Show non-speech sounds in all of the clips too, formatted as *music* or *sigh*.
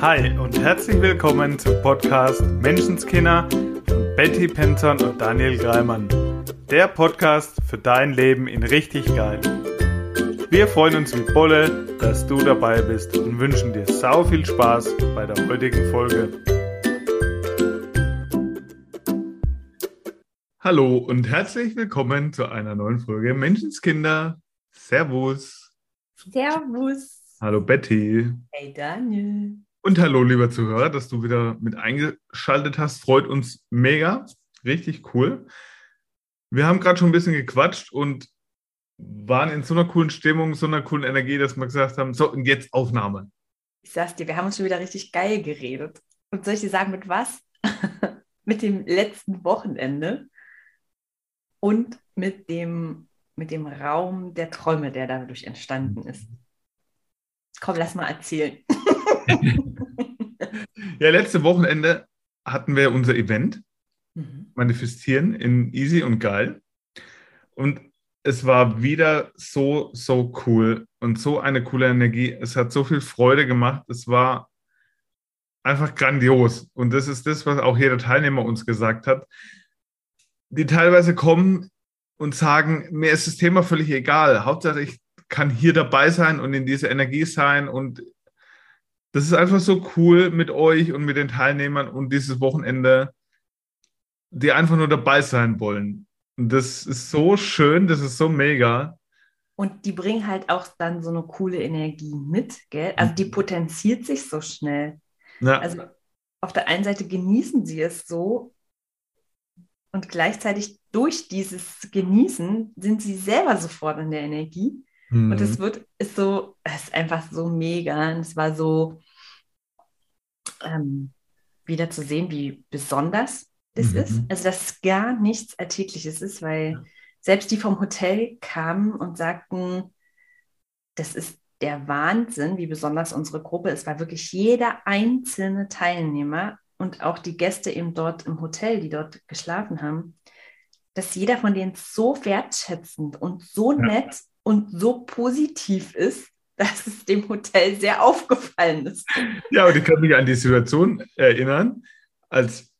Hi und herzlich willkommen zum Podcast Menschenskinder von Betty Penton und Daniel Greimann. Der Podcast für dein Leben in richtig geil. Wir freuen uns wie Bolle, dass du dabei bist und wünschen dir sau viel Spaß bei der heutigen Folge. Hallo und herzlich willkommen zu einer neuen Folge Menschenskinder. Servus. Servus. Hallo Betty. Hey Daniel. Und hallo, lieber Zuhörer, dass du wieder mit eingeschaltet hast. Freut uns mega. Richtig cool. Wir haben gerade schon ein bisschen gequatscht und waren in so einer coolen Stimmung, so einer coolen Energie, dass wir gesagt haben, so, und jetzt Aufnahme. Ich sag's dir, wir haben uns schon wieder richtig geil geredet. Und soll ich dir sagen, mit was? *laughs* mit dem letzten Wochenende und mit dem, mit dem Raum der Träume, der dadurch entstanden ist. Komm, lass mal erzählen. *laughs* *laughs* ja, letzte Wochenende hatten wir unser Event mhm. Manifestieren in Easy und Geil. Und es war wieder so, so cool und so eine coole Energie. Es hat so viel Freude gemacht. Es war einfach grandios. Und das ist das, was auch jeder Teilnehmer uns gesagt hat. Die teilweise kommen und sagen, mir ist das Thema völlig egal. Hauptsache, ich kann hier dabei sein und in dieser Energie sein und das ist einfach so cool mit euch und mit den Teilnehmern und dieses Wochenende, die einfach nur dabei sein wollen. Und das ist so schön, das ist so mega. Und die bringen halt auch dann so eine coole Energie mit, gell? Also die potenziert sich so schnell. Ja. Also auf der einen Seite genießen sie es so und gleichzeitig durch dieses Genießen sind sie selber sofort in der Energie. Mhm. Und es wird, ist so, es ist einfach so mega. Und es war so, ähm, wieder zu sehen, wie besonders das mhm. ist. Also, dass gar nichts Alltägliches ist, weil ja. selbst die vom Hotel kamen und sagten, das ist der Wahnsinn, wie besonders unsere Gruppe ist, weil wirklich jeder einzelne Teilnehmer und auch die Gäste eben dort im Hotel, die dort geschlafen haben, dass jeder von denen so wertschätzend und so ja. nett und so positiv ist, dass es dem Hotel sehr aufgefallen ist. Ja, und ich kann mich an die Situation erinnern, als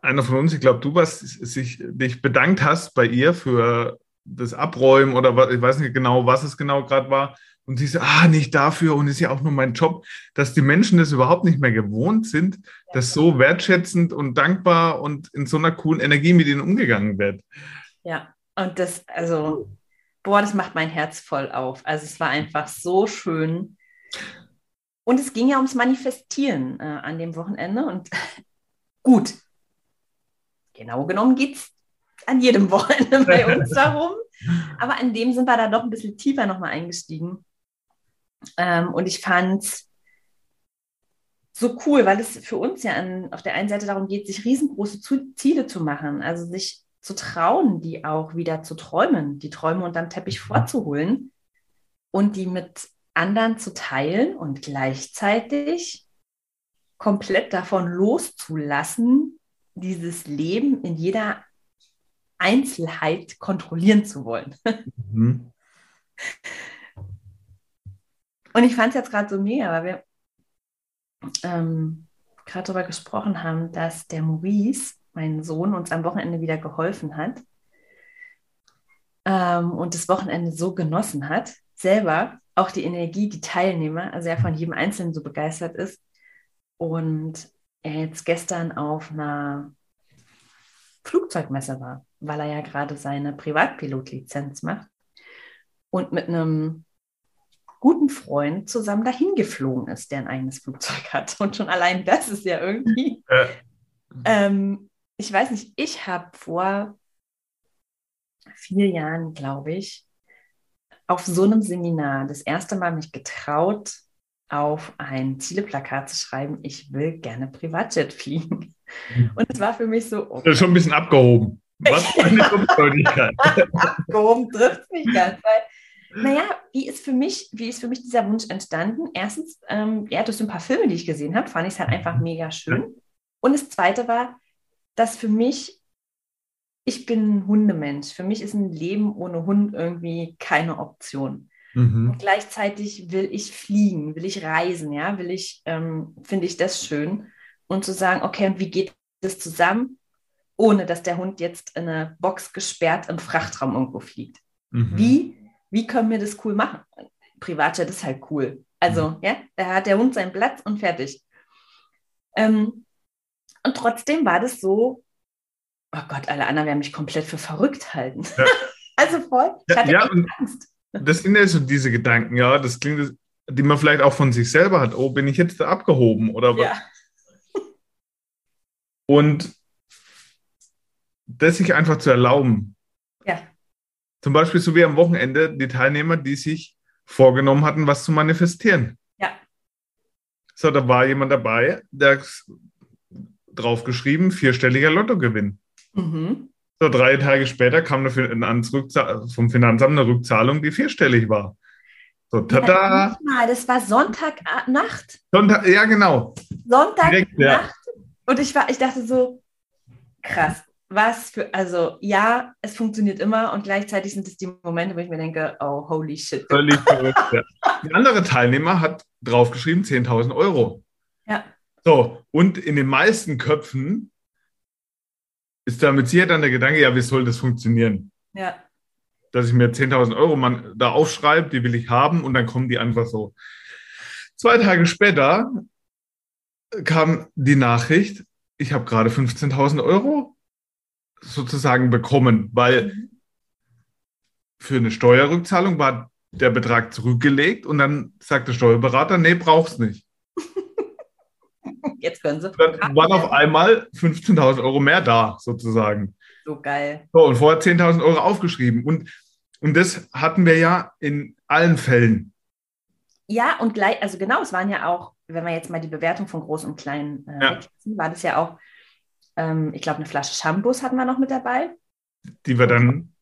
einer von uns, ich glaube, du warst, sich, dich bedankt hast bei ihr für das Abräumen oder was, ich weiß nicht genau, was es genau gerade war. Und sie so, ah, nicht dafür und ist ja auch nur mein Job, dass die Menschen das überhaupt nicht mehr gewohnt sind, dass so wertschätzend und dankbar und in so einer coolen Energie mit ihnen umgegangen wird. Ja, und das, also boah, das macht mein Herz voll auf. Also es war einfach so schön. Und es ging ja ums Manifestieren äh, an dem Wochenende. Und *laughs* gut, genau genommen geht es an jedem Wochenende bei *laughs* uns darum. Aber an dem sind wir da doch ein bisschen tiefer nochmal eingestiegen. Ähm, und ich fand es so cool, weil es für uns ja an, auf der einen Seite darum geht, sich riesengroße Ziele zu machen, also sich zu trauen, die auch wieder zu träumen, die Träume unterm Teppich mhm. vorzuholen und die mit anderen zu teilen und gleichzeitig komplett davon loszulassen, dieses Leben in jeder Einzelheit kontrollieren zu wollen. *laughs* Mhm. Und ich fand es jetzt gerade so mega, weil wir ähm, gerade darüber gesprochen haben, dass der Maurice mein Sohn uns am Wochenende wieder geholfen hat ähm, und das Wochenende so genossen hat, selber auch die Energie, die Teilnehmer, also er von jedem Einzelnen so begeistert ist und er jetzt gestern auf einer Flugzeugmesse war, weil er ja gerade seine Privatpilotlizenz macht und mit einem guten Freund zusammen dahin geflogen ist, der ein eigenes Flugzeug hat. Und schon allein das ist ja irgendwie äh. ähm, ich weiß nicht, ich habe vor vier Jahren, glaube ich, auf so einem Seminar das erste Mal mich getraut, auf ein Zieleplakat zu schreiben, ich will gerne Privatjet fliegen. Mhm. Und es war für mich so. Okay. Das ist schon ein bisschen abgehoben. Was für eine *laughs* Unfreundlichkeit. abgehoben trifft mich ganz, weil, naja, wie ist für mich, wie ist für mich dieser Wunsch entstanden? Erstens, ähm, ja, durch so ein paar Filme, die ich gesehen habe, fand ich es halt einfach mega schön. Und das zweite war, dass für mich, ich bin ein Hundemensch. Für mich ist ein Leben ohne Hund irgendwie keine Option. Mhm. Und gleichzeitig will ich fliegen, will ich reisen, ja, will ich, ähm, finde ich das schön. Und zu sagen, okay, und wie geht das zusammen, ohne dass der Hund jetzt in eine Box gesperrt im Frachtraum irgendwo fliegt? Mhm. Wie, wie können wir das cool machen? Privatjet ist halt cool. Also, mhm. ja, da hat der Hund seinen Platz und fertig. Ähm, und trotzdem war das so, oh Gott, alle anderen werden mich komplett für verrückt halten. Ja. *laughs* also voll, ich hatte ja, echt Angst. Das sind ja so diese Gedanken, ja, das klingt, die man vielleicht auch von sich selber hat. Oh, bin ich jetzt da abgehoben oder was? Ja. *laughs* Und das sich einfach zu erlauben. Ja. Zum Beispiel so wie am Wochenende die Teilnehmer, die sich vorgenommen hatten, was zu manifestieren. Ja. So, da war jemand dabei, der draufgeschrieben, vierstelliger Lottogewinn. Mhm. So, drei Tage später kam vom Finanzamt eine Rückzahlung, die vierstellig war. So, tada! Ja, das war Sonntagnacht. Sonntag, ja, genau. Sonntagnacht. Ja. Und ich, war, ich dachte so, krass, was für, also ja, es funktioniert immer und gleichzeitig sind es die Momente, wo ich mir denke, oh, holy shit. Völlig verrückt, ja. Der andere Teilnehmer hat draufgeschrieben 10.000 Euro. Ja. So, und in den meisten Köpfen ist damit sicher dann der Gedanke, ja, wie soll das funktionieren? Ja. Dass ich mir 10.000 Euro man da aufschreibe, die will ich haben und dann kommen die einfach so. Zwei Tage später kam die Nachricht, ich habe gerade 15.000 Euro sozusagen bekommen, weil mhm. für eine Steuerrückzahlung war der Betrag zurückgelegt und dann sagt der Steuerberater, nee, brauchst nicht. Jetzt können sie. Dann waren auf einmal 15.000 Euro mehr da, sozusagen. So geil. So, und vorher 10.000 Euro aufgeschrieben. Und, und das hatten wir ja in allen Fällen. Ja, und gleich, also genau, es waren ja auch, wenn wir jetzt mal die Bewertung von Groß und Klein äh, ja. war das ja auch ähm, ich glaube, eine Flasche Shampoos hatten wir noch mit dabei. Die wir dann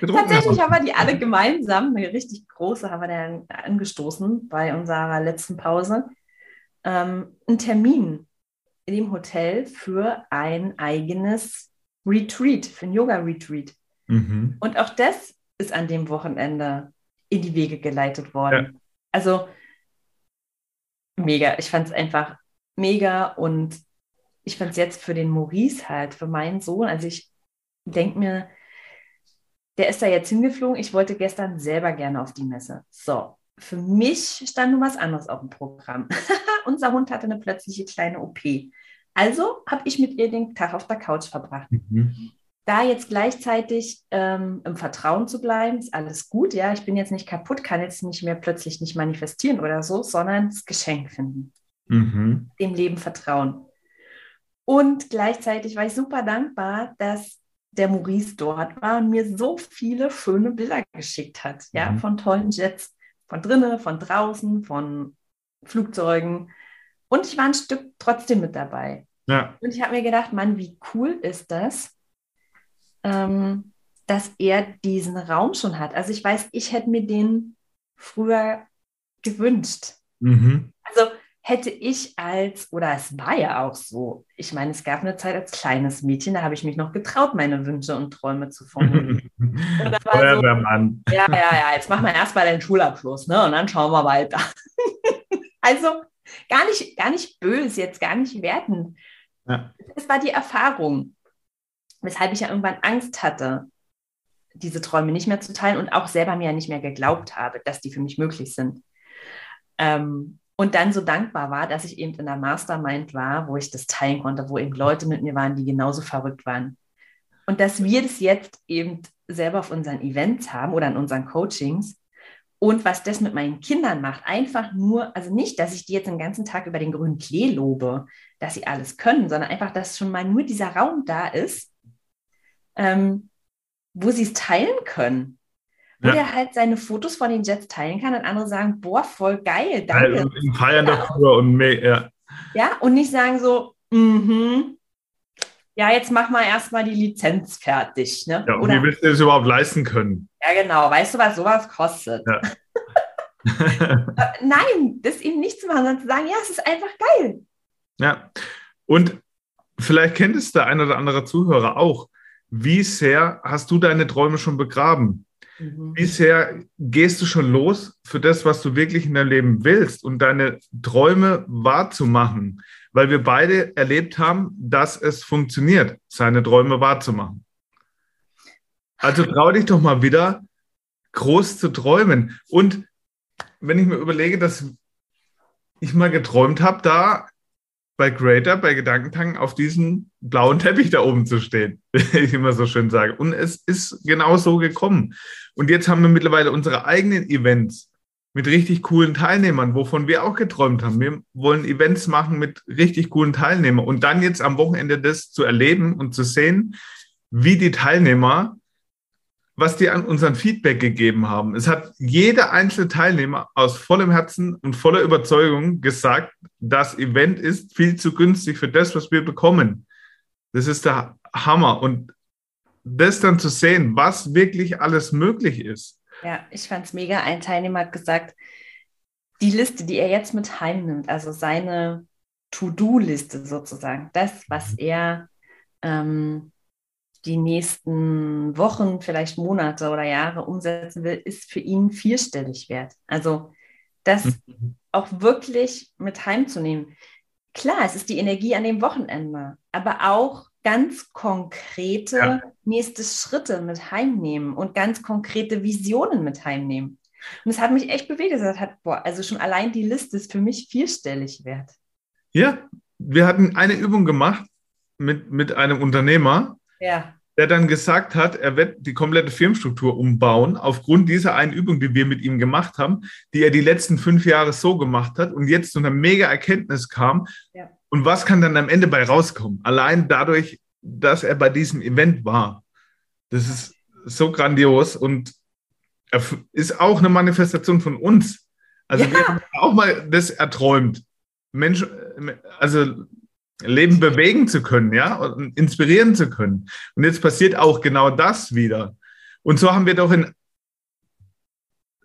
Tatsächlich haben. haben wir die alle gemeinsam, eine richtig große, haben wir dann angestoßen bei unserer letzten Pause. Ähm, einen Termin in dem Hotel für ein eigenes Retreat, für ein Yoga-Retreat. Mhm. Und auch das ist an dem Wochenende in die Wege geleitet worden. Ja. Also mega. Ich fand es einfach mega und ich fand es jetzt für den Maurice halt, für meinen Sohn, also ich denke mir, der ist da jetzt hingeflogen. Ich wollte gestern selber gerne auf die Messe. So, für mich stand nur was anderes auf dem Programm. *laughs* Unser Hund hatte eine plötzliche kleine OP. Also habe ich mit ihr den Tag auf der Couch verbracht. Mhm. Da jetzt gleichzeitig ähm, im Vertrauen zu bleiben, ist alles gut. Ja, ich bin jetzt nicht kaputt, kann jetzt nicht mehr plötzlich nicht manifestieren oder so, sondern das Geschenk finden. Mhm. Dem Leben vertrauen. Und gleichzeitig war ich super dankbar, dass der Maurice dort war und mir so viele schöne Bilder geschickt hat, ja, mhm. von tollen Jets, von drinnen, von draußen, von Flugzeugen. Und ich war ein Stück trotzdem mit dabei. Ja. Und ich habe mir gedacht, Mann, wie cool ist das, ähm, dass er diesen Raum schon hat. Also ich weiß, ich hätte mir den früher gewünscht. Mhm. Hätte ich als, oder es war ja auch so, ich meine, es gab eine Zeit als kleines Mädchen, da habe ich mich noch getraut, meine Wünsche und Träume zu formulieren. *laughs* Feuerwehrmann. So, ja, ja, ja, jetzt mach mal erstmal deinen Schulabschluss, ne? Und dann schauen wir weiter. *laughs* also gar nicht, gar nicht böse, jetzt gar nicht werten. Ja. Das war die Erfahrung, weshalb ich ja irgendwann Angst hatte, diese Träume nicht mehr zu teilen und auch selber mir ja nicht mehr geglaubt habe, dass die für mich möglich sind. Ähm, und dann so dankbar war, dass ich eben in der Mastermind war, wo ich das teilen konnte, wo eben Leute mit mir waren, die genauso verrückt waren. Und dass wir das jetzt eben selber auf unseren Events haben oder in unseren Coachings und was das mit meinen Kindern macht, einfach nur, also nicht, dass ich die jetzt den ganzen Tag über den grünen Klee lobe, dass sie alles können, sondern einfach, dass schon mal nur dieser Raum da ist, ähm, wo sie es teilen können wo ja. der halt seine Fotos von den Jets teilen kann und andere sagen, boah, voll geil, danke. Also feiern dafür und ja. Ja, und nicht sagen so, mhm, ja, jetzt mach mal erstmal die Lizenz fertig. Ne? Ja, und Oder, wie willst du das überhaupt leisten können? Ja, genau. Weißt du, was sowas kostet? Ja. *laughs* Äh, nein, das eben nicht zu machen, sondern zu sagen, ja, es ist einfach geil. Ja, und vielleicht kennt es der ein oder andere Zuhörer auch. Wie sehr hast du deine Träume schon begraben? Mhm. Wie gehst du schon los für das, was du wirklich in deinem Leben willst und deine Träume wahrzumachen? Weil wir beide erlebt haben, dass es funktioniert, seine Träume wahrzumachen. Also trau dich doch mal wieder, groß zu träumen. Und wenn ich mir überlege, dass ich mal geträumt habe, da bei Greater, bei Gedankentanken auf diesem blauen Teppich da oben zu stehen, *laughs* wie ich immer so schön sage. Und es ist genau so gekommen. Und jetzt haben wir mittlerweile unsere eigenen Events mit richtig coolen Teilnehmern, wovon wir auch geträumt haben. Wir wollen Events machen mit richtig coolen Teilnehmern. Und dann jetzt am Wochenende das zu erleben und zu sehen, wie die Teilnehmer was die an unseren Feedback gegeben haben. Es hat jeder einzelne Teilnehmer aus vollem Herzen und voller Überzeugung gesagt, das Event ist viel zu günstig für das, was wir bekommen. Das ist der Hammer. Und das dann zu sehen, was wirklich alles möglich ist. Ja, ich fand es mega. Ein Teilnehmer hat gesagt, die Liste, die er jetzt mit heimnimmt, also seine To-Do-Liste sozusagen, das, was mhm. er ähm, die nächsten Wochen, vielleicht Monate oder Jahre umsetzen will, ist für ihn vierstellig wert. Also das mhm. auch wirklich mit heimzunehmen. Klar, es ist die Energie an dem Wochenende, aber auch ganz konkrete ja. nächste Schritte mit heimnehmen und ganz konkrete Visionen mit heimnehmen. Und es hat mich echt bewegt. Es hat, boah, also schon allein die Liste ist für mich vierstellig wert. Ja, wir hatten eine Übung gemacht mit, mit einem Unternehmer, ja. Der dann gesagt hat, er wird die komplette Firmenstruktur umbauen, aufgrund dieser einen Übung, die wir mit ihm gemacht haben, die er die letzten fünf Jahre so gemacht hat und jetzt zu einer mega Erkenntnis kam. Ja. Und was kann dann am Ende bei rauskommen? Allein dadurch, dass er bei diesem Event war. Das ist so grandios und ist auch eine Manifestation von uns. Also ja. wir haben auch mal das erträumt. Mensch, also Leben bewegen zu können, ja, und inspirieren zu können. Und jetzt passiert auch genau das wieder. Und so haben wir doch in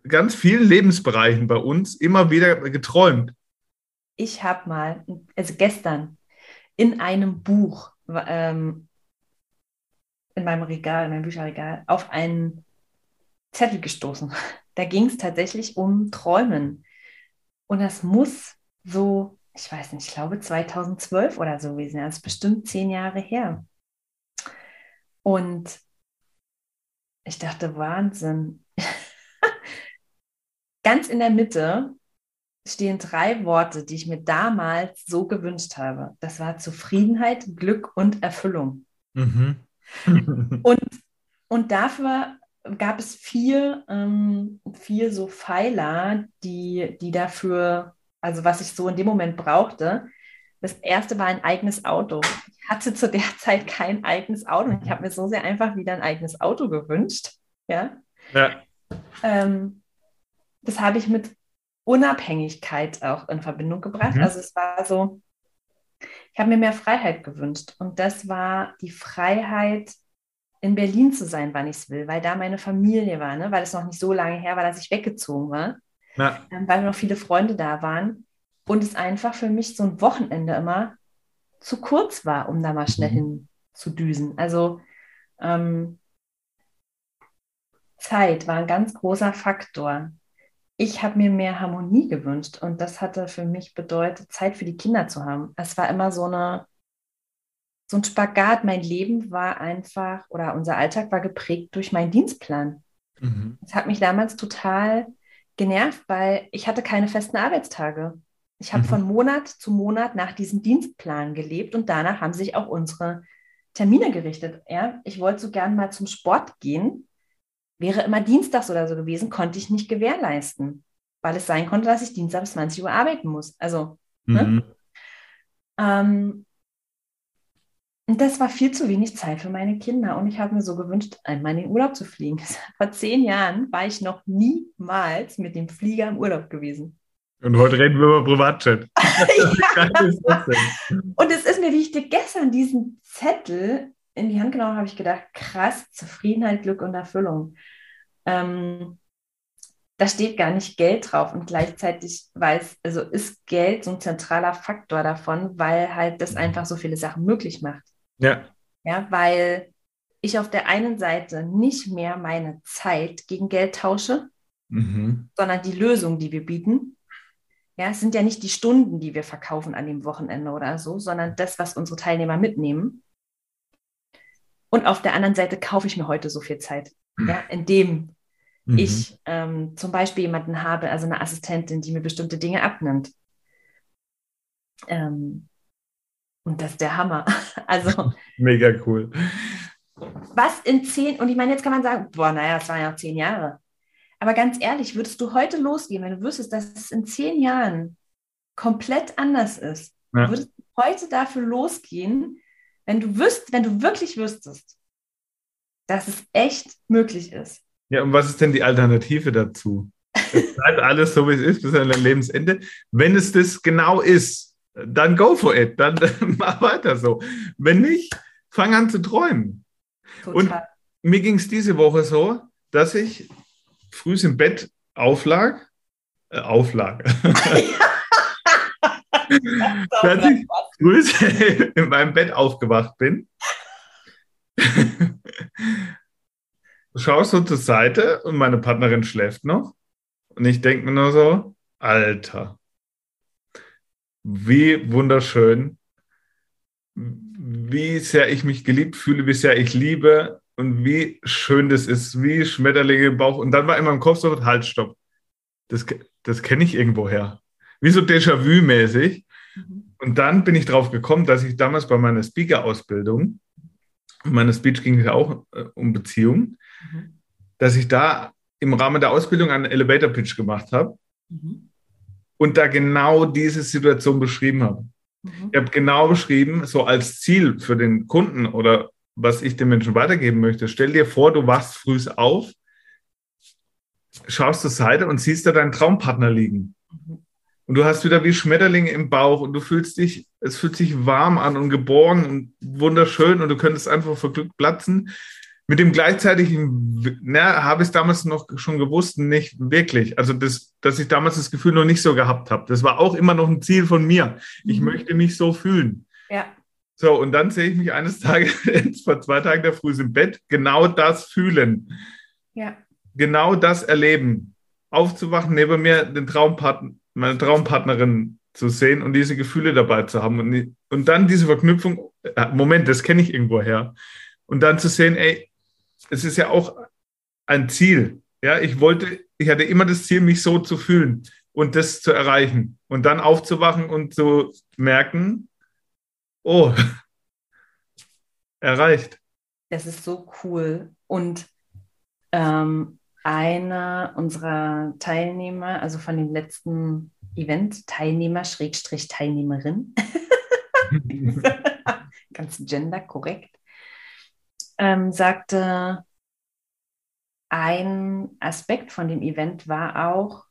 ganz vielen Lebensbereichen bei uns immer wieder geträumt. Ich habe mal, also gestern, in einem Buch, ähm, in meinem Regal, in meinem Bücherregal, auf einen Zettel gestoßen. *laughs* Da ging es tatsächlich um Träumen. Und das muss so ich weiß nicht, ich glaube 2012 oder so gewesen. Das ist bestimmt zehn Jahre her. Und ich dachte, Wahnsinn. *laughs* Ganz in der Mitte stehen drei Worte, die ich mir damals so gewünscht habe. Das war Zufriedenheit, Glück und Erfüllung. Mhm. *laughs* und, und dafür gab es vier, ähm, vier so Pfeiler, die, die dafür also was ich so in dem Moment brauchte. Das erste war ein eigenes Auto. Ich hatte zu der *laughs* Zeit kein eigenes Auto. Ich habe mir so sehr einfach wieder ein eigenes Auto gewünscht. Ja. ja. Ähm, das habe ich mit Unabhängigkeit auch in Verbindung gebracht. Mhm. Also es war so, ich habe mir mehr Freiheit gewünscht. Und das war die Freiheit, in Berlin zu sein, wann ich es will, weil da meine Familie war, ne? weil es noch nicht so lange her war, dass ich weggezogen war ja. ähm, weil noch viele Freunde da waren. Und es einfach für mich so ein Wochenende immer zu kurz war, um da mal schnell mhm. hin zu düsen. Also ähm, Zeit war ein ganz großer Faktor. Ich habe mir mehr Harmonie gewünscht und das hatte für mich bedeutet, Zeit für die Kinder zu haben. Es war immer so eine so ein Spagat. Mein Leben war einfach oder unser Alltag war geprägt durch meinen Dienstplan. Mhm. Das hat mich damals total genervt, weil ich hatte keine festen Arbeitstage. Ich habe mhm. von Monat zu Monat nach diesem Dienstplan gelebt und danach haben sich auch unsere Termine gerichtet. Ja, ich wollte so gern mal zum Sport gehen, wäre immer dienstags oder so gewesen, konnte ich nicht gewährleisten, weil es sein konnte, dass ich Dienstag bis 20 Uhr arbeiten muss. Also, ne? mhm. ne? ähm, und das war viel zu wenig Zeit für meine Kinder. Und ich habe mir so gewünscht, einmal in den Urlaub zu fliegen. *laughs* Vor zehn Jahren war ich noch niemals mit dem Flieger im Urlaub gewesen. Und heute reden wir über Privatchat. *laughs* Und es ist mir, wie ich dir gestern diesen Zettel in die Hand genommen habe, ich gedacht, krass, Zufriedenheit, Glück und Erfüllung. Ähm, da steht gar nicht Geld drauf und gleichzeitig weiß, also ist Geld so ein zentraler Faktor davon, weil halt das einfach so viele Sachen möglich macht. Ja. Ja, weil ich auf der einen Seite nicht mehr meine Zeit gegen Geld tausche, mhm. sondern die Lösung, die wir bieten. Ja, es sind ja nicht die Stunden, die wir verkaufen an dem Wochenende oder so, sondern das, was unsere Teilnehmer mitnehmen. Und auf der anderen Seite kaufe ich mir heute so viel Zeit, ja, indem mhm. ich ähm, zum Beispiel jemanden habe, also eine Assistentin, die mir bestimmte Dinge abnimmt. Ähm, und das ist der Hammer. *laughs* Also *laughs* mega cool. Was in zehn, und ich meine, jetzt kann man sagen, boah, naja, es waren ja zehn Jahre. Aber ganz ehrlich, würdest du heute losgehen, wenn du wüsstest, dass es in zehn Jahren komplett anders ist? Ja. Würdest du heute dafür losgehen, wenn du wüsst, wenn du wirklich wüsstest, dass es echt möglich ist? Ja, und was ist denn die Alternative dazu? Es bleibt *laughs* alles so, wie es ist, bis an dein Lebensende. Wenn es das genau ist, dann go for it, dann *laughs* mach weiter so. Wenn nicht, fang an zu träumen. Total. Und mir ging es diese Woche so, dass ich früh im Bett auflag, äh, auflag. *laughs* dass ich früh *laughs* in meinem Bett aufgewacht bin. Schaust so zur Seite und meine Partnerin schläft noch. Und ich denke mir nur so, Alter, wie wunderschön, wie sehr ich mich geliebt fühle, wie sehr ich liebe und wie schön das ist, wie Schmetterlinge im Bauch. Und dann war in meinem Kopf so, halt, stopp. Das, das kenne ich irgendwoher. Wie so Déjà-vu-mäßig. Mhm. Und dann bin ich drauf gekommen, dass ich damals bei meiner Speaker-Ausbildung, meine Speech ging ja auch äh, um Beziehungen, mhm. dass ich da im Rahmen der Ausbildung einen Elevator-Pitch gemacht habe. Mhm und da genau diese Situation beschrieben habe. Mhm. Ich habe genau beschrieben, so als Ziel für den Kunden oder was ich den Menschen weitergeben möchte. Stell dir vor, du wachst früh auf, schaust zur Seite und siehst da deinen Traumpartner liegen. Mhm. Und du hast wieder wie Schmetterlinge im Bauch und du fühlst dich, es fühlt sich warm an und geborgen und wunderschön und du könntest einfach vor Glück platzen. Mit dem gleichzeitigen, na, habe ich es damals noch schon gewusst, nicht wirklich. Also, das, dass ich damals das Gefühl noch nicht so gehabt habe. Das war auch immer noch ein Ziel von mir. Ich mhm. möchte mich so fühlen. Ja. So, und dann sehe ich mich eines *laughs* Tages, vor zwei Tagen der Früh im Bett, genau das fühlen. Ja. Genau das erleben. Aufzuwachen, neben mir den Traumpartner, meine Traumpartnerin zu sehen und diese Gefühle dabei zu haben. Und, und dann diese Verknüpfung, äh, Moment, das kenne ich irgendwo her. Und dann zu sehen, ey, es ist ja auch ein Ziel. Ja, ich wollte, ich hatte immer das Ziel, mich so zu fühlen und das zu erreichen und dann aufzuwachen und zu merken, oh, *laughs* erreicht. Das ist so cool. Und ähm, einer unserer Teilnehmer, also von dem letzten Event, Teilnehmer, Schrägstrich Teilnehmerin, *laughs* *laughs* ganz genderkorrekt, ähm, sagte, ein Aspekt von dem Event war auch,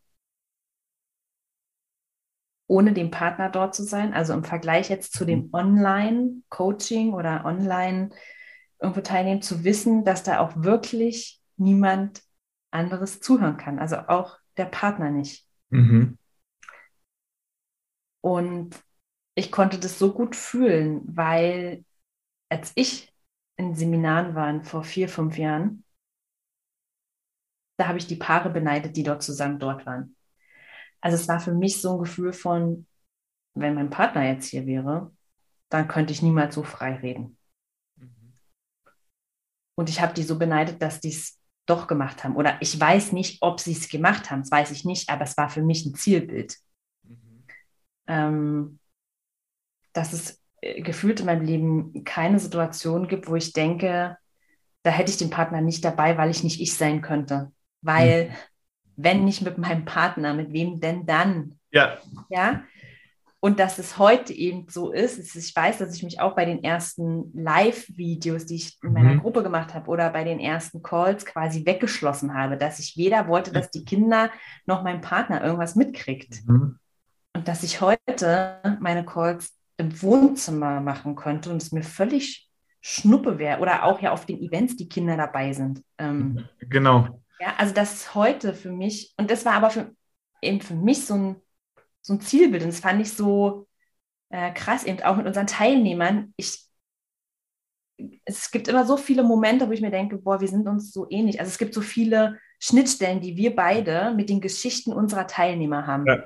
ohne den Partner dort zu sein, also im Vergleich jetzt zu dem mhm. Online-Coaching oder Online irgendwo teilnehmen, zu wissen, dass da auch wirklich niemand anderes zuhören kann, also auch der Partner nicht. Mhm. Und ich konnte das so gut fühlen, weil als ich in Seminaren waren vor vier, fünf Jahren, da habe ich die Paare beneidet, die dort zusammen dort waren. Also es war für mich so ein Gefühl von, wenn mein Partner jetzt hier wäre, dann könnte ich niemals so frei reden. Mhm. Und ich habe die so beneidet, dass die es doch gemacht haben. Oder ich weiß nicht, ob sie es gemacht haben, das weiß ich nicht, aber es war für mich ein Zielbild. Mhm. Ähm, dass es gefühlt in meinem Leben keine Situation gibt, wo ich denke, da hätte ich den Partner nicht dabei, weil ich nicht ich sein könnte. Weil, mhm. wenn nicht mit meinem Partner, mit wem denn dann? Ja. Ja. Und dass es heute eben so ist, ist ich weiß, dass ich mich auch bei den ersten Live-Videos, die ich in meiner mhm. Gruppe gemacht habe, oder bei den ersten Calls quasi weggeschlossen habe, dass ich weder wollte, dass die Kinder noch mein Partner irgendwas mitkriegt. Mhm. Und dass ich heute meine Calls im Wohnzimmer machen könnte und es mir völlig schnuppe wäre oder auch ja auf den Events die Kinder dabei sind. Ähm, genau. Ja, also das ist heute für mich, und das war aber für, eben für mich so ein, so ein Zielbild und das fand ich so äh, krass, eben auch mit unseren Teilnehmern. Ich, es gibt immer so viele Momente, wo ich mir denke, boah, wir sind uns so ähnlich. Also es gibt so viele Schnittstellen, die wir beide mit den Geschichten unserer Teilnehmer haben. Ja.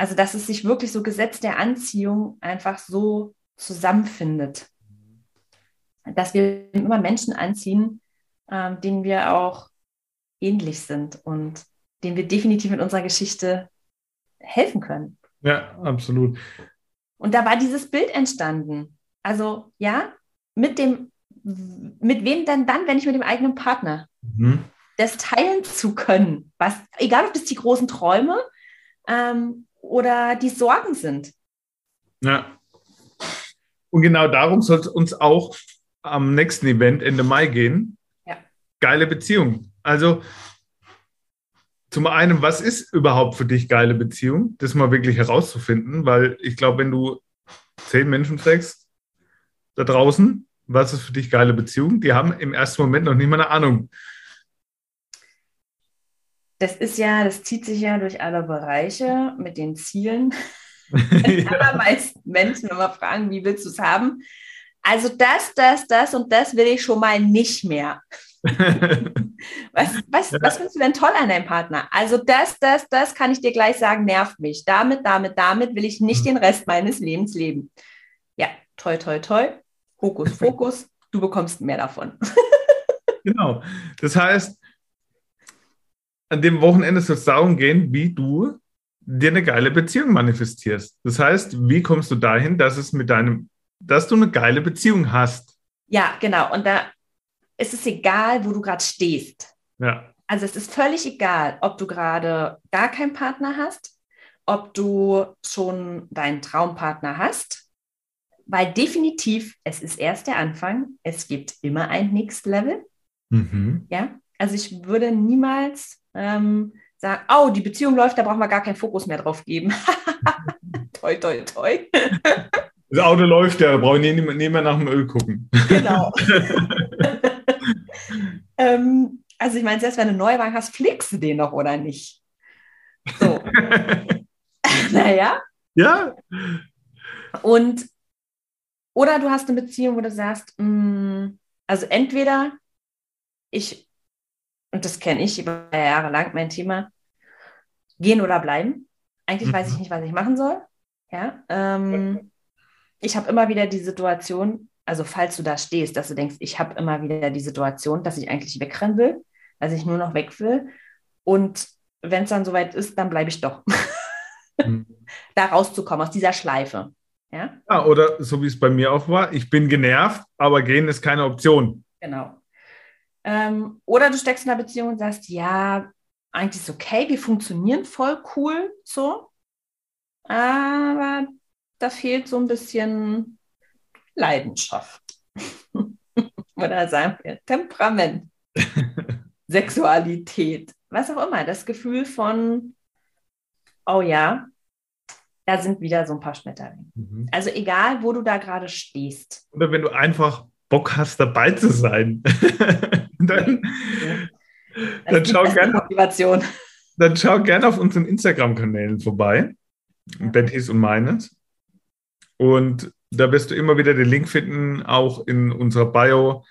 Also dass es sich wirklich so Gesetz der Anziehung einfach so zusammenfindet. Dass wir immer Menschen anziehen, ähm, denen wir auch ähnlich sind und denen wir definitiv mit unserer Geschichte helfen können. Ja, absolut. Und da war dieses Bild entstanden. Also ja, mit dem, mit wem denn dann, wenn ich mit dem eigenen Partner? Mhm. Das teilen zu können. Was, egal ob das die großen Träume ähm, oder die Sorgen sind. Ja. Und genau darum soll es uns auch am nächsten Event Ende Mai gehen. Ja. Geile Beziehung. Also zum einen, was ist überhaupt für dich geile Beziehung? Das mal wirklich herauszufinden, weil ich glaube, wenn du zehn Menschen fragst da draußen, was ist für dich geile Beziehung, die haben im ersten Moment noch nicht mal eine Ahnung. Das ist ja, das zieht sich ja durch alle Bereiche mit den Zielen. *laughs* Die ja. allermeisten Menschen, wir fragen, wie willst du es haben? Also das, das, das und das will ich schon mal nicht mehr. *laughs* was, was, ja. was findest du denn toll an deinem Partner? Also das, das, das kann ich dir gleich sagen, nervt mich. Damit, damit, damit will ich nicht mhm. den Rest meines Lebens leben. Ja, toi, toi, toi. Hokus, Fokus. Du bekommst mehr davon. *laughs* genau. Das heißt, an dem Wochenende soll es darum gehen, wie du dir eine geile Beziehung manifestierst. Das heißt, wie kommst du dahin, dass es mit deinem, dass du eine geile Beziehung hast? Ja, genau. Und da ist es egal, wo du gerade stehst. Ja. Also es ist völlig egal, ob du gerade gar keinen Partner hast, ob du schon deinen Traumpartner hast, weil definitiv, es ist erst der Anfang. Es gibt immer ein Next Level. Mhm. Ja, also ich würde niemals ähm, sagen, oh, die Beziehung läuft, da brauchen wir gar keinen Fokus mehr drauf geben. *laughs* toi, toi, toi. Das Auto läuft ja, da brauche ich nicht mehr nach dem Öl gucken. Genau. *laughs* ähm, also ich meine, selbst wenn du einen Neuwagen hast, pflegst du den noch oder nicht? So. *laughs* naja. Ja. Und oder du hast eine Beziehung, wo du sagst, mh, mm, also entweder ich, und das kenne ich über Jahre lang, mein Thema, gehen oder bleiben. Eigentlich mhm. weiß ich mhm. nicht, was ich machen soll. Ja. Ähm, ich habe immer wieder die Situation, also falls du da stehst, dass du denkst, ich habe immer wieder die Situation, dass ich eigentlich wegrennen will, dass ich nur noch weg will. Und wenn es dann soweit ist, dann bleibe ich doch. *laughs* Mhm. da rauszukommen aus dieser Schleife. Ja? ja, oder so wie es bei mir auch war, ich bin genervt, aber gehen ist keine Option. Genau. Ähm, oder du steckst in einer Beziehung und sagst, ja, eigentlich ist okay, wir funktionieren voll cool so, aber da fehlt so ein bisschen Leidenschaft. *laughs* oder sagen wir Temperament, *laughs* Sexualität, was auch immer, das Gefühl von, oh ja, da sind wieder so ein paar Schmetterlinge. Mhm. Also egal, wo du da gerade stehst. Oder wenn du einfach Bock hast, dabei zu sein, *laughs* *laughs* dann, dann, schau gerne, Motivation. dann schau gerne auf unseren Instagram-Kanälen vorbei, ja. Bettys und meines. Und da wirst du immer wieder den Link finden, auch in unserer Bio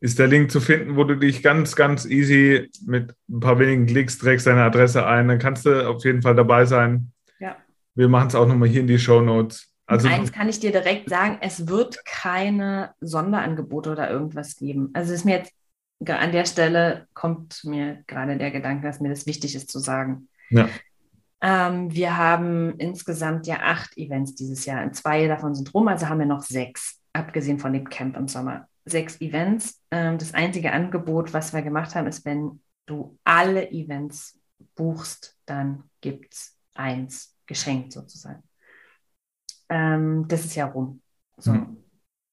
ist der Link zu finden, wo du dich ganz, ganz easy mit ein paar wenigen Klicks trägst deine Adresse ein. Dann kannst du auf jeden Fall dabei sein. Ja. Wir machen es auch nochmal hier in die Show Notes. Also, eins kann ich dir direkt sagen, es wird keine Sonderangebote oder irgendwas geben. Also es ist mir jetzt an der Stelle kommt mir gerade der Gedanke, dass mir das wichtig ist zu sagen. Ja. Ähm, wir haben insgesamt ja acht Events dieses Jahr. Zwei davon sind rum, also haben wir noch sechs, abgesehen von dem Camp im Sommer. Sechs Events. Ähm, das einzige Angebot, was wir gemacht haben, ist, wenn du alle Events buchst, dann gibt es eins geschenkt sozusagen. Ähm, das ist ja rum. So. Mhm.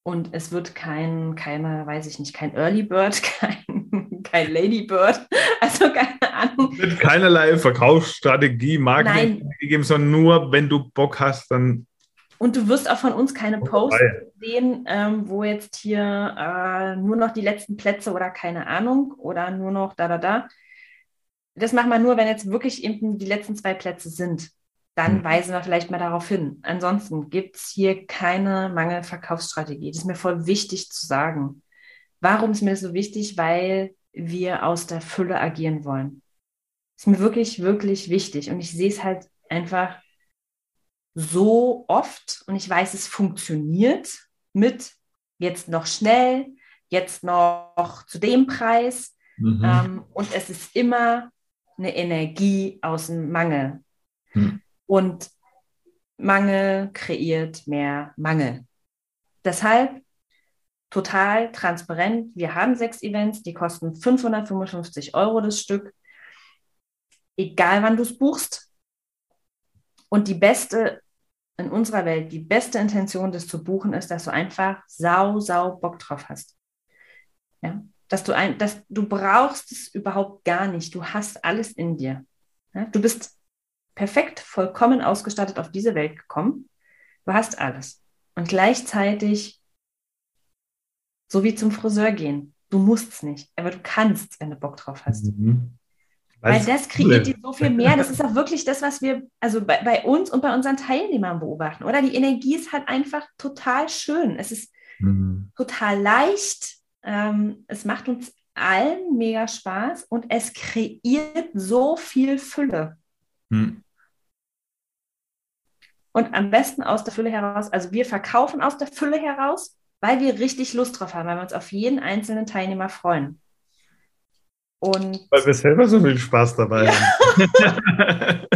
Und es wird kein, keine, weiß ich nicht, kein Early Bird, *laughs* kein, kein Lady Bird, *laughs* also keine Ahnung. Es wird keinerlei Verkaufsstrategie, Marketing gegeben, sondern nur, wenn du Bock hast, dann. Und du wirst auch von uns keine Posts sehen, ähm, wo jetzt hier äh, nur noch die letzten Plätze oder keine Ahnung oder nur noch da, da, da. Das machen wir nur, wenn jetzt wirklich eben die letzten zwei Plätze sind. Dann mhm. weisen wir vielleicht mal darauf hin. Ansonsten gibt es hier keine Mangelverkaufsstrategie. Das ist mir voll wichtig zu sagen. Warum ist mir das so wichtig? Weil wir aus der Fülle agieren wollen. Das ist mir wirklich, wirklich wichtig. Und ich sehe es halt einfach so oft und ich weiß, es funktioniert mit jetzt noch schnell, jetzt noch zu dem Preis. Mhm. Ähm, und es ist immer eine Energie aus dem Mangel. Mhm. Und Mangel kreiert mehr Mangel. Deshalb total transparent. Wir haben sechs Events, die kosten 555 Euro das Stück. Egal wann du es buchst. Und die beste, in unserer Welt, die beste Intention, das zu buchen, ist, dass du einfach sau, sau Bock drauf hast. Ja? Dass du ein, dass du brauchst es überhaupt gar nicht. Du hast alles in dir. Ja? Du bist perfekt, vollkommen ausgestattet auf diese Welt gekommen. Du hast alles. Und gleichzeitig, so wie zum Friseur gehen, du musst es nicht, aber du kannst, wenn du Bock drauf hast. Mhm. Weil das kreiert dir so viel mehr. Das ist auch wirklich das, was wir also bei, bei, uns und bei unseren Teilnehmern beobachten. Oder die Energie ist halt einfach total schön. Es ist mhm. total leicht. Ähm, es macht uns allen mega Spaß und es kreiert so viel Fülle. Mhm. Und am besten aus der Fülle heraus, also wir verkaufen aus der Fülle heraus, weil wir richtig Lust drauf haben, weil wir uns auf jeden einzelnen Teilnehmer freuen. Und weil wir selber so viel Spaß dabei ja. haben.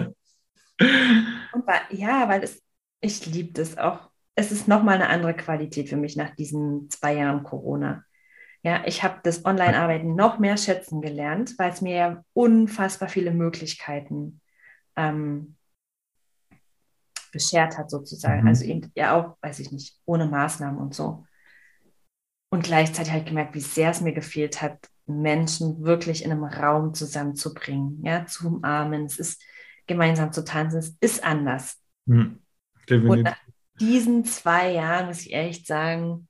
*laughs* Und weil, ja, weil es, ich liebe das auch. Es ist nochmal eine andere Qualität für mich nach diesen zwei Jahren Corona. Ja, ich habe das Online-Arbeiten noch mehr schätzen gelernt, weil es mir ja unfassbar viele Möglichkeiten ähm, beschert hat, sozusagen. Mhm. Also eben ja auch, weiß ich nicht, ohne Maßnahmen und so. Und gleichzeitig ich gemerkt, wie sehr es mir gefehlt hat, Menschen wirklich in einem Raum zusammenzubringen, ja, zu umarmen. Es ist gemeinsam zu tanzen, es ist anders. Mhm. Und nach diesen zwei Jahren, muss ich echt sagen,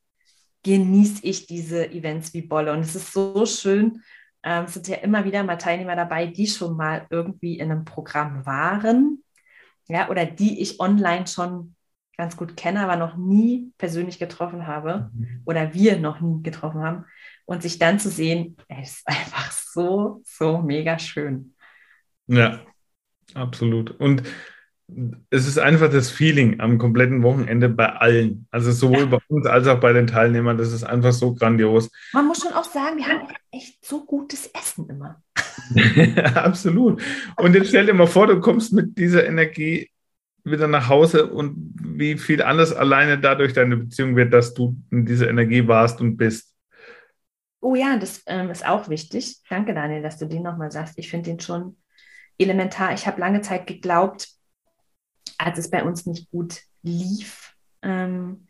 genieße ich diese Events wie Bolle. Und es ist so schön. Ähm, es sind ja immer wieder mal Teilnehmer dabei, die schon mal irgendwie in einem Programm waren ja, oder die ich online schon ganz gut kenne, aber noch nie persönlich getroffen habe mhm. oder wir noch nie getroffen haben. Und sich dann zu sehen, ey, ist einfach so, so mega schön. Ja, absolut. Und es ist einfach das Feeling am kompletten Wochenende bei allen. Also sowohl ja. bei uns als auch bei den Teilnehmern. Das ist einfach so grandios. Man muss schon auch sagen, wir haben echt so gutes Essen immer. *laughs* Absolut. Und jetzt stell dir mal vor, du kommst mit dieser Energie wieder nach Hause und wie viel anders alleine dadurch deine Beziehung wird, dass du in dieser Energie warst und bist. Oh ja, das ähm, ist auch wichtig. Danke, Daniel, dass du den nochmal sagst. Ich finde den schon elementar. Ich habe lange Zeit geglaubt, als es bei uns nicht gut lief, ähm,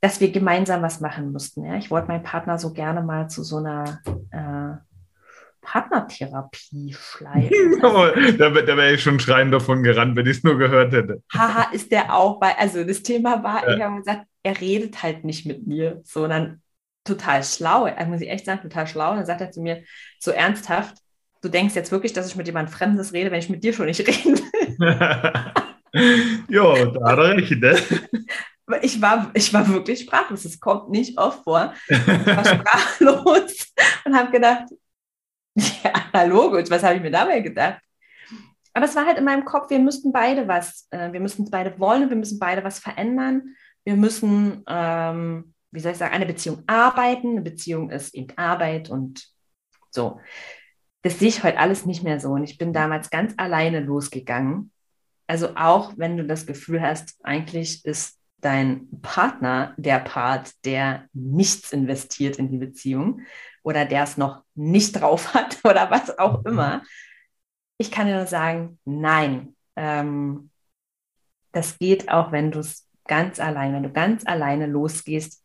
dass wir gemeinsam was machen mussten. Ja? Ich wollte meinen Partner so gerne mal zu so einer äh, Partnertherapie schleifen. *laughs* da, da wäre ich schon schreiend davon gerannt, wenn ich es nur gehört hätte. Haha, ist der auch bei, also das Thema war, ja. ich habe gesagt, er redet halt nicht mit mir, sondern total schlau, also muss ich echt sagen, total schlau. Und dann sagt er zu mir so ernsthaft, du denkst jetzt wirklich, dass ich mit jemand Fremdes rede, wenn ich mit dir schon nicht reden will. *laughs* jo, da hat er recht, ne? *laughs* Ich war, ich war wirklich sprachlos. Es kommt nicht oft vor. Ich war sprachlos *laughs* und habe gedacht, ja, hallo, gut, was habe ich mir dabei gedacht? Aber es war halt in meinem Kopf, wir müssten beide was, äh, wir müssten beide wollen und wir müssen beide was verändern. Wir müssen, ähm, wie soll ich sagen, eine Beziehung arbeiten. Eine Beziehung ist eben Arbeit und so. Das sehe ich heute alles nicht mehr so. Und ich bin damals ganz alleine losgegangen also auch wenn du das Gefühl hast, eigentlich ist dein Partner der Part, der nichts investiert in die Beziehung oder der es noch nicht drauf *laughs* hat oder was auch mhm. immer. Ich kann dir nur sagen, nein. Ähm, das geht auch, wenn du es ganz allein, wenn du ganz alleine losgehst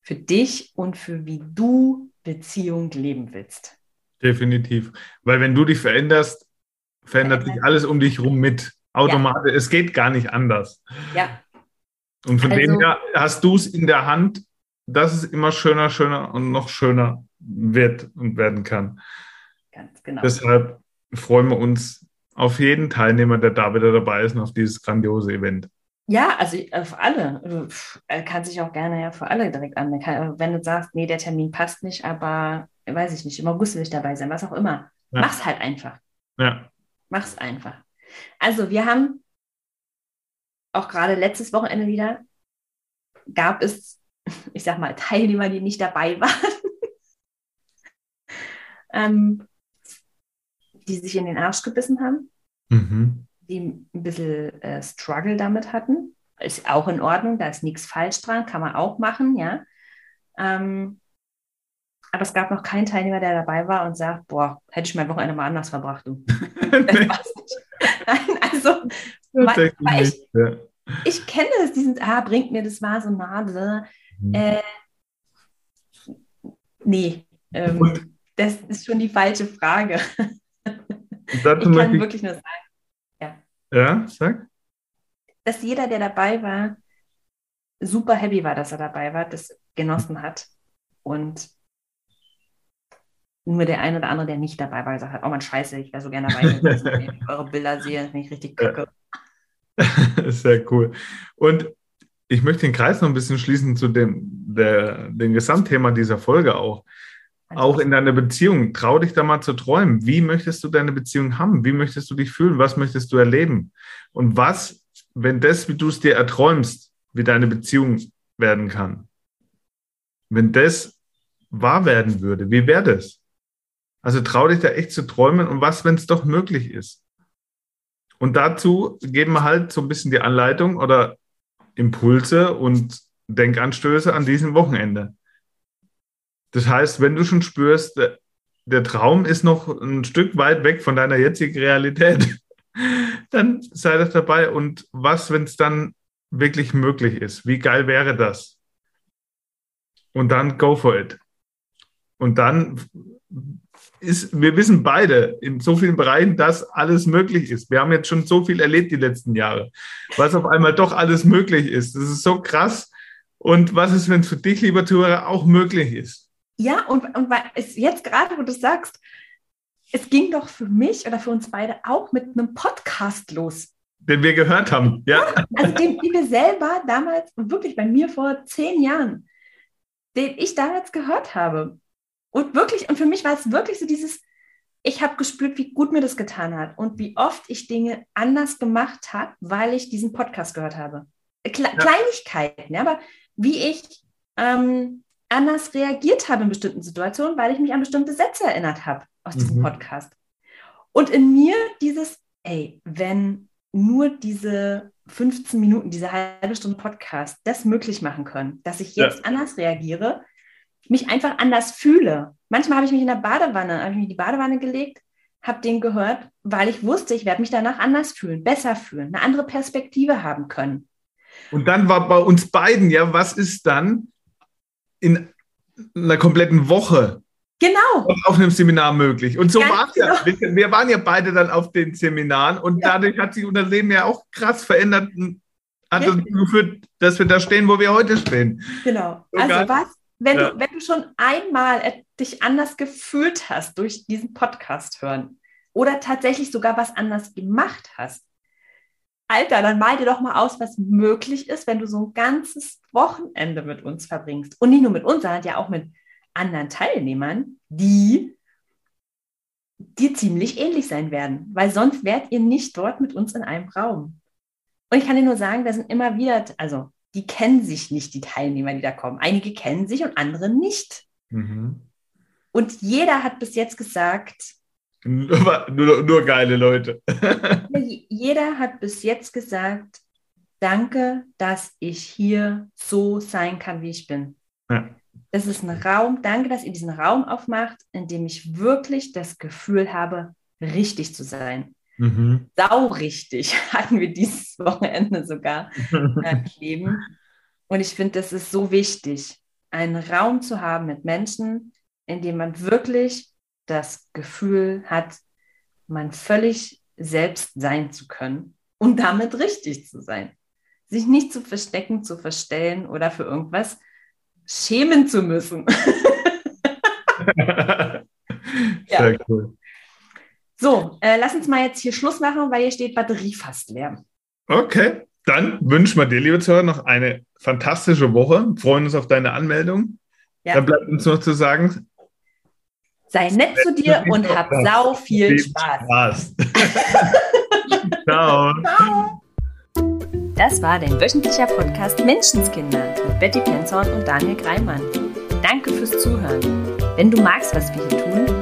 für dich und für wie du Beziehung leben willst. Definitiv. Weil wenn du dich veränderst, verändert sich alles um dich rum mit. Automatisch. Ja. Es geht gar nicht anders. Ja. Und von also, dem her hast du es in der Hand, dass es immer schöner, schöner und noch schöner wird und werden kann. Ganz genau. Deshalb freuen wir uns auf jeden Teilnehmer, der da wieder dabei ist und auf dieses grandiose Event. Ja, also für alle. Also, er kann sich auch gerne ja für alle direkt anmelden. Wenn du sagst, nee, der Termin passt nicht, aber weiß ich nicht, im August will ich dabei sein, was auch immer. Ja. Mach's halt einfach. Ja. Mach's einfach. Also, wir haben auch gerade letztes Wochenende wieder, gab es, *laughs* ich sag mal, Teilnehmer, die nicht dabei *laughs* waren. ähm, die sich in den Arsch gebissen haben. Mhm die ein bisschen äh, Struggle damit hatten. Ist auch in Ordnung, da ist nichts falsch dran, kann man auch machen, ja. Ähm, aber es gab noch keinen Teilnehmer, der dabei war und sagt, boah, hätte ich mein Wochenende mal anders verbracht. Du. *laughs* Nein, also, weil, weil ich, ja. ich kenne es, diesen, ah, bringt mir das so nah. Mhm. Äh, nee, ähm, das ist schon die falsche Frage. ich kann wirklich nur sagen, ja, sag. Dass jeder, der dabei war, super happy war, dass er dabei war, das genossen hat. Und nur der eine oder andere, der nicht dabei war, gesagt hat, oh man, scheiße, ich wäre so gerne dabei gewesen, wenn ich *laughs* eure Bilder sehe, finde ich richtig kacke. *laughs* Sehr cool. Und ich möchte den Kreis noch ein bisschen schließen zu dem, der, dem Gesamtthema dieser Folge auch. Auch in deiner Beziehung, trau dich da mal zu träumen. Wie möchtest du deine Beziehung haben? Wie möchtest du dich fühlen? Was möchtest du erleben? Und was, wenn das, wie du es dir erträumst, wie deine Beziehung werden kann? Wenn das wahr werden würde, wie wäre das? Also trau dich da echt zu träumen und was, wenn es doch möglich ist? Und dazu geben wir halt so ein bisschen die Anleitung oder Impulse und Denkanstöße an diesem Wochenende. Das heißt, wenn du schon spürst, der Traum ist noch ein Stück weit weg von deiner jetzigen Realität, *laughs* dann sei doch dabei. Und was, wenn es dann wirklich möglich ist? Wie geil wäre das? Und dann go for it. Und dann ist, wir wissen beide in so vielen Bereichen, dass alles möglich ist. Wir haben jetzt schon so viel erlebt die letzten Jahre, was auf einmal doch alles möglich ist. Das ist so krass. Und was ist, wenn es für dich, lieber Zuhörer, auch möglich ist? Ja, und, und weil es jetzt gerade, wo du sagst, es ging doch für mich oder für uns beide auch mit einem Podcast los. Den wir gehört haben, ja. ja also den, den wir selber damals, wirklich bei mir vor zehn Jahren, den ich damals gehört habe. Und wirklich, und für mich war es wirklich so dieses, ich habe gespürt, wie gut mir das getan hat und wie oft ich Dinge anders gemacht habe, weil ich diesen Podcast gehört habe. Kle ja. Kleinigkeiten, ja, aber wie ich ähm, anders reagiert habe in bestimmten Situationen, weil ich mich an bestimmte Sätze erinnert habe aus diesem mhm. Podcast. Und in mir dieses, ey, wenn nur diese 15 Minuten, diese halbe Stunde Podcast das möglich machen können, dass ich jetzt ja. anders reagiere, mich einfach anders fühle. Manchmal habe ich mich in der Badewanne, habe ich mich in die Badewanne gelegt, habe den gehört, weil ich wusste, ich werde mich danach anders fühlen, besser fühlen, eine andere Perspektive haben können. Und dann war bei uns beiden, ja, was ist dann, in einer kompletten Woche genau. auf einem Seminar möglich. Und so war es ja. Genau. Wir, wir, waren ja beide dann auf den Seminaren und ja. dadurch hat sich unser Leben ja auch krass verändert. Hat uns geführt, dass wir da stehen, wo wir heute stehen. Genau. So also was, wenn, ja. du, wenn du schon einmal dich anders gefühlt hast durch diesen Podcast hören oder tatsächlich sogar was anders gemacht hast, Alter, dann mal dir doch mal aus, was möglich ist, wenn du so ein ganzes Wochenende mit uns verbringst. Und nicht nur mit uns, sondern ja auch mit anderen Teilnehmern, die dir ziemlich ähnlich sein werden, weil sonst wärt ihr nicht dort mit uns in einem Raum. Und ich kann dir nur sagen, da sind immer wieder, also die kennen sich nicht, die Teilnehmer, die da kommen. Einige kennen sich und andere nicht. Mhm. Und jeder hat bis jetzt gesagt, nur, nur, nur geile Leute. *laughs* Jeder hat bis jetzt gesagt, danke, dass ich hier so sein kann, wie ich bin. Ja. Das ist ein Raum, danke, dass ihr diesen Raum aufmacht, in dem ich wirklich das Gefühl habe, richtig zu sein. Mhm. Saurichtig *laughs* hatten wir dieses Wochenende sogar erleben. *laughs* Und ich finde, das ist so wichtig, einen Raum zu haben mit Menschen, in dem man wirklich das Gefühl hat, man völlig selbst sein zu können und damit richtig zu sein. Sich nicht zu verstecken, zu verstellen oder für irgendwas schämen zu müssen. *laughs* Sehr cool. So, äh, lass uns mal jetzt hier Schluss machen, weil hier steht Batterie fast leer. Okay, dann wünschen wir dir, liebe Zuhörer, noch eine fantastische Woche. Freuen uns auf deine Anmeldung. Ja. Dann bleibt uns noch zu sagen, sei nett zu dir und hab sau viel Spaß. Spaß. Ciao. *laughs* Ciao. Das war dein wöchentlicher Podcast Menschenskinder mit Betty Penzorn und Daniel Greimann. Danke fürs Zuhören. Wenn du magst, was wir hier tun,